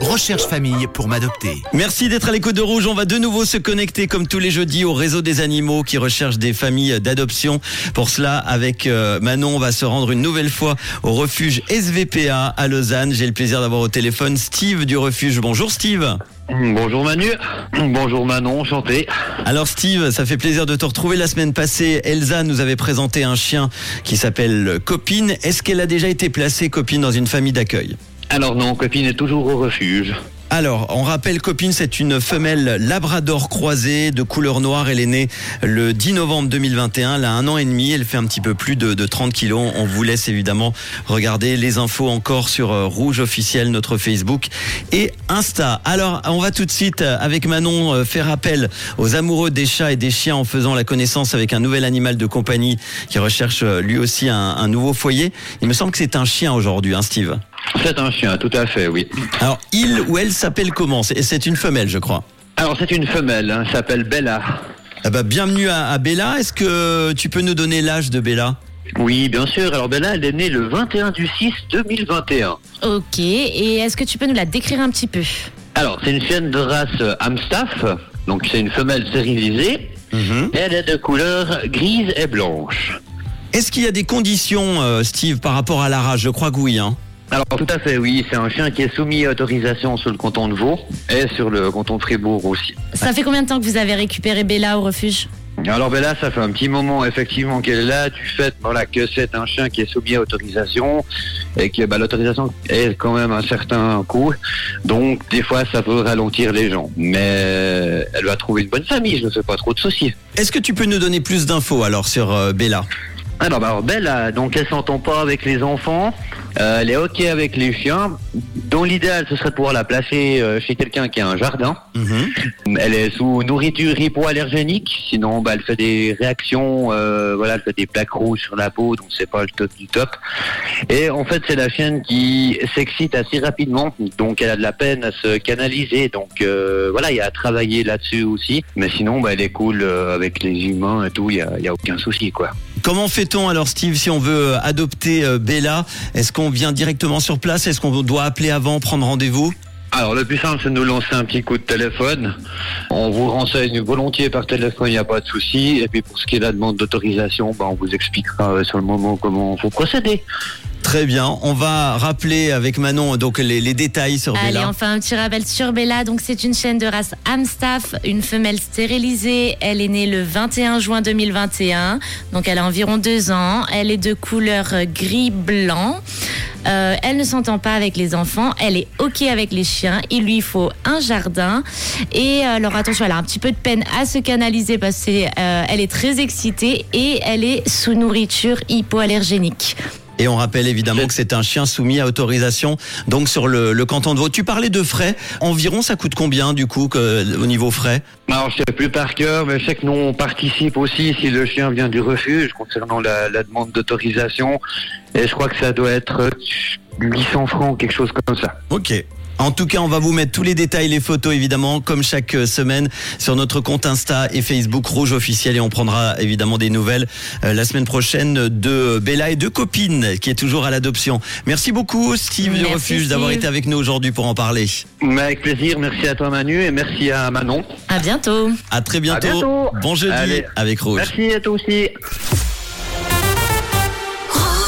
Recherche famille pour m'adopter. Merci d'être à l'écoute de Rouge. On va de nouveau se connecter comme tous les jeudis au réseau des animaux qui recherchent des familles d'adoption. Pour cela, avec euh, Manon, on va se rendre une nouvelle fois au refuge SVPA à Lausanne. J'ai le plaisir d'avoir au téléphone Steve du refuge. Bonjour Steve. Bonjour Manu, bonjour Manon, enchanté. Alors Steve, ça fait plaisir de te retrouver. La semaine passée, Elsa nous avait présenté un chien qui s'appelle Copine. Est-ce qu'elle a déjà été placée, Copine, dans une famille d'accueil? Alors non, copine est toujours au refuge. Alors, on rappelle, Copine, c'est une femelle labrador croisée de couleur noire. Elle est née le 10 novembre 2021. Elle a un an et demi. Elle fait un petit peu plus de, de 30 kilos. On vous laisse évidemment regarder les infos encore sur euh, Rouge officiel, notre Facebook et Insta. Alors, on va tout de suite, euh, avec Manon, euh, faire appel aux amoureux des chats et des chiens en faisant la connaissance avec un nouvel animal de compagnie qui recherche lui aussi un, un nouveau foyer. Il me semble que c'est un chien aujourd'hui, hein, Steve C'est un chien, tout à fait, oui. Alors, il ou elle s'appelle comment C'est c'est une femelle, je crois. Alors c'est une femelle, hein, s'appelle Bella. Ah bah, bienvenue à, à Bella. Est-ce que tu peux nous donner l'âge de Bella? Oui, bien sûr. Alors Bella, elle est née le 21 du 6 2021. Ok, et est-ce que tu peux nous la décrire un petit peu? Alors c'est une chienne de race Amstaff, donc c'est une femelle stérilisée. Elle est de couleur grise et blanche. Est-ce qu'il y a des conditions, euh, Steve, par rapport à la race? Je crois que oui. Hein. Alors tout à fait, oui. C'est un chien qui est soumis à autorisation sur le canton de Vaud et sur le canton de Fribourg aussi. Ça fait combien de temps que vous avez récupéré Bella au refuge? Alors ben là, ça fait un petit moment effectivement qu'elle est là, du fait voilà, que c'est un chien qui est soumis à autorisation et que bah, l'autorisation est quand même un certain coût. Donc des fois, ça peut ralentir les gens. Mais elle va trouver une bonne famille, je ne fais pas trop de soucis. Est-ce que tu peux nous donner plus d'infos alors sur euh, Bella? Alors, bah, alors Belle, donc elle s'entend pas avec les enfants. Euh, elle est ok avec les chiens. Dans l'idéal, ce serait de pouvoir la placer euh, chez quelqu'un qui a un jardin. Elle est sous nourriture hypoallergénique, sinon bah, elle fait des réactions, euh, voilà, elle fait des plaques rouges sur la peau, donc c'est pas le top du top. Et en fait, c'est la chienne qui s'excite assez rapidement, donc elle a de la peine à se canaliser, donc voilà, il y a à travailler là-dessus aussi. Mais sinon, bah, elle est cool avec les humains et tout, il y a, y a aucun souci quoi. Comment fait-on alors, Steve, si on veut euh, adopter euh, Bella? Est-ce qu'on vient directement sur place? Est-ce qu'on doit appeler avant, prendre rendez-vous? Alors le plus simple, c'est de nous lancer un petit coup de téléphone. On vous renseigne volontiers par téléphone, il n'y a pas de souci. Et puis pour ce qui est de la demande d'autorisation, bah, on vous expliquera euh, sur le moment comment faut procéder. Très bien. On va rappeler avec Manon donc les, les détails sur Allez, Bella. enfin un petit rappel sur Bella. Donc c'est une chienne de race Amstaff, une femelle stérilisée. Elle est née le 21 juin 2021. Donc elle a environ deux ans. Elle est de couleur euh, gris-blanc. Euh, elle ne s'entend pas avec les enfants. Elle est ok avec les chiens. Il lui faut un jardin. Et euh, alors attention, elle a un petit peu de peine à se canaliser parce qu'elle elle est très excitée et elle est sous nourriture hypoallergénique. Et on rappelle évidemment que c'est un chien soumis à autorisation donc sur le, le canton de Vaud. Tu parlais de frais. Environ, ça coûte combien du coup que, au niveau frais? Alors, je sais plus par cœur, mais je sais que nous, on participe aussi si le chien vient du refuge concernant la, la demande d'autorisation. Et je crois que ça doit être euh, 800 francs, quelque chose comme ça. Ok. En tout cas, on va vous mettre tous les détails, les photos évidemment, comme chaque euh, semaine, sur notre compte Insta et Facebook Rouge officiel. Et on prendra évidemment des nouvelles euh, la semaine prochaine de Bella et de Copine, qui est toujours à l'adoption. Merci beaucoup, Steve du Merci, Refuge, d'avoir été avec nous aujourd'hui pour en parler. Mais avec plaisir, merci à toi Manu et merci à Manon. À bientôt. À très bientôt. bientôt. Bon jeudi Allez. avec Rouge. Merci à toi aussi.